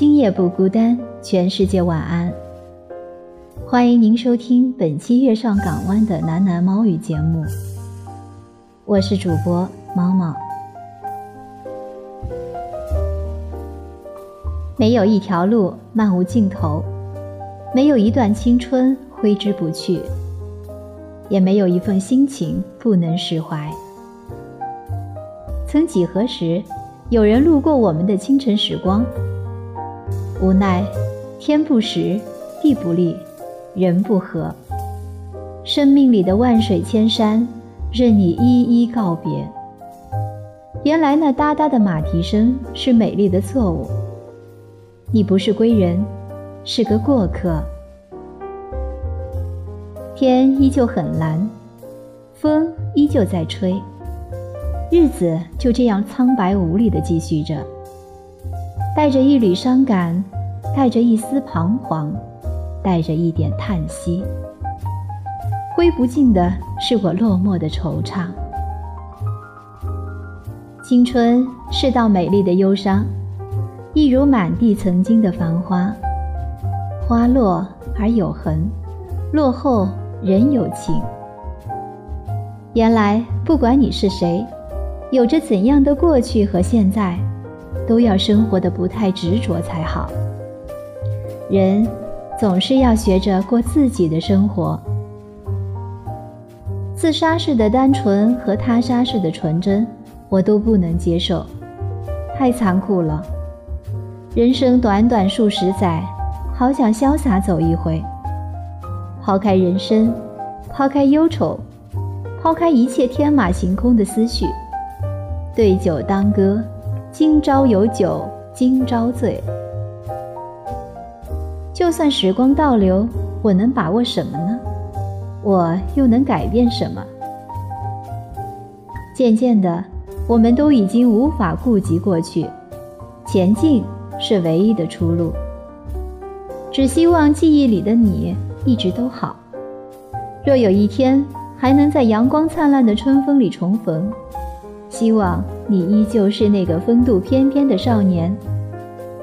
今夜不孤单，全世界晚安。欢迎您收听本期《月上港湾》的喃喃猫语节目，我是主播猫猫。没有一条路漫无尽头，没有一段青春挥之不去，也没有一份心情不能释怀。曾几何时，有人路过我们的清晨时光，无奈天不时，地不利。人不和，生命里的万水千山，任你一一告别。原来那哒哒的马蹄声是美丽的错误。你不是归人，是个过客。天依旧很蓝，风依旧在吹，日子就这样苍白无力地继续着，带着一缕伤感，带着一丝彷徨。带着一点叹息，挥不尽的是我落寞的惆怅。青春是道美丽的忧伤，一如满地曾经的繁花，花落而有痕，落后人有情。原来不管你是谁，有着怎样的过去和现在，都要生活的不太执着才好。人。总是要学着过自己的生活。自杀式的单纯和他杀式的纯真，我都不能接受，太残酷了。人生短短数十载，好想潇洒走一回。抛开人生，抛开忧愁，抛开一切天马行空的思绪，对酒当歌，今朝有酒今朝醉。就算时光倒流，我能把握什么呢？我又能改变什么？渐渐的，我们都已经无法顾及过去，前进是唯一的出路。只希望记忆里的你一直都好。若有一天还能在阳光灿烂的春风里重逢，希望你依旧是那个风度翩翩的少年，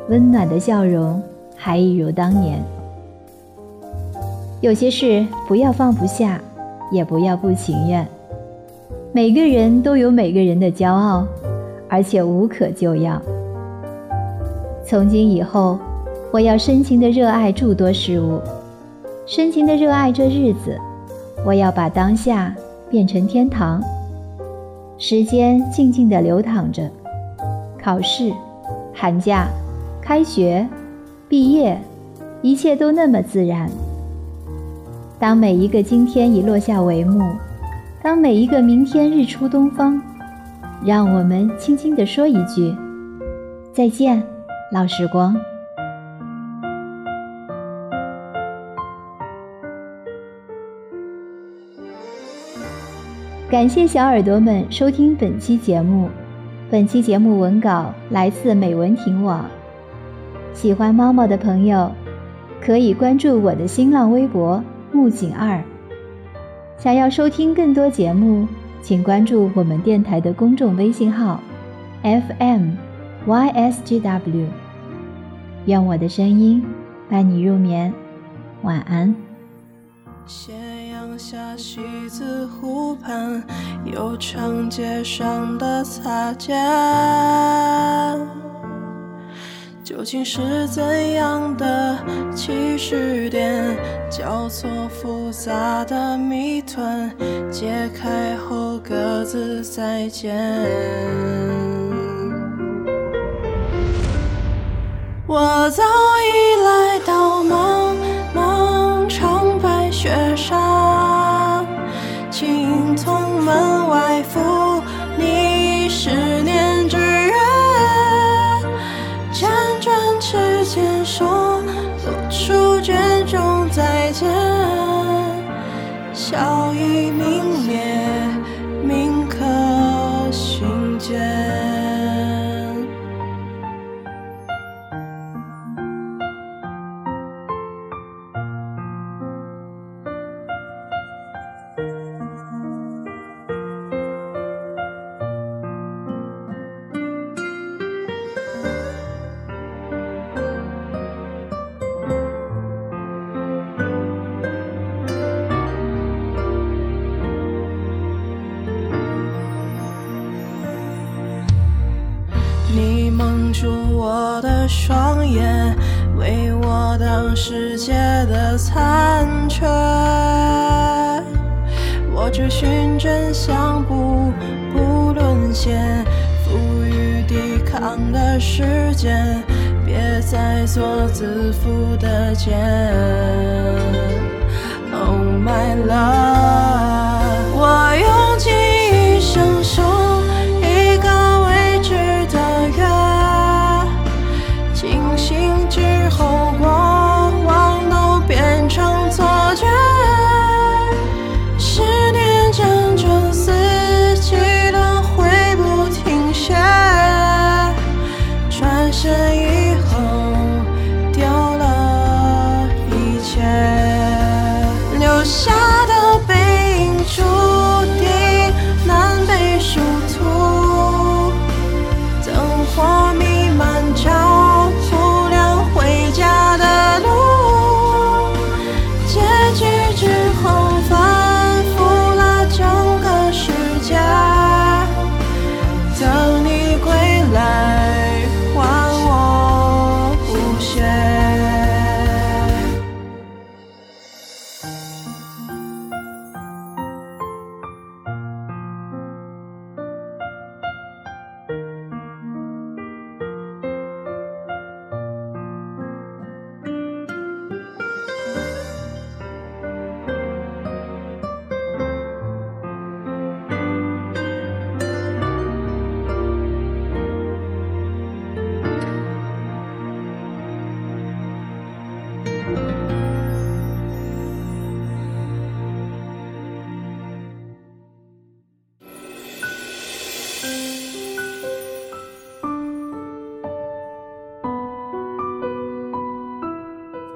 温暖的笑容。还一如当年。有些事不要放不下，也不要不情愿。每个人都有每个人的骄傲，而且无可救药。从今以后，我要深情的热爱诸多事物，深情的热爱这日子。我要把当下变成天堂。时间静静的流淌着，考试、寒假、开学。毕业，一切都那么自然。当每一个今天已落下帷幕，当每一个明天日出东方，让我们轻轻地说一句：再见，老时光。感谢小耳朵们收听本期节目。本期节目文稿来自美文亭网。喜欢猫猫的朋友，可以关注我的新浪微博木槿二。想要收听更多节目，请关注我们电台的公众微信号 FM YSGW。愿我的声音伴你入眠，晚安。下，西子湖畔，有长街上的擦肩。究竟是怎样的起始点？交错复杂的谜团，解开后各自再见。我早已来到笑意明灭。住我的双眼，为我挡世界的残缺。我追寻真相，不不沦陷，赋予抵抗的时间，别再做自负的茧。Oh my love，我用尽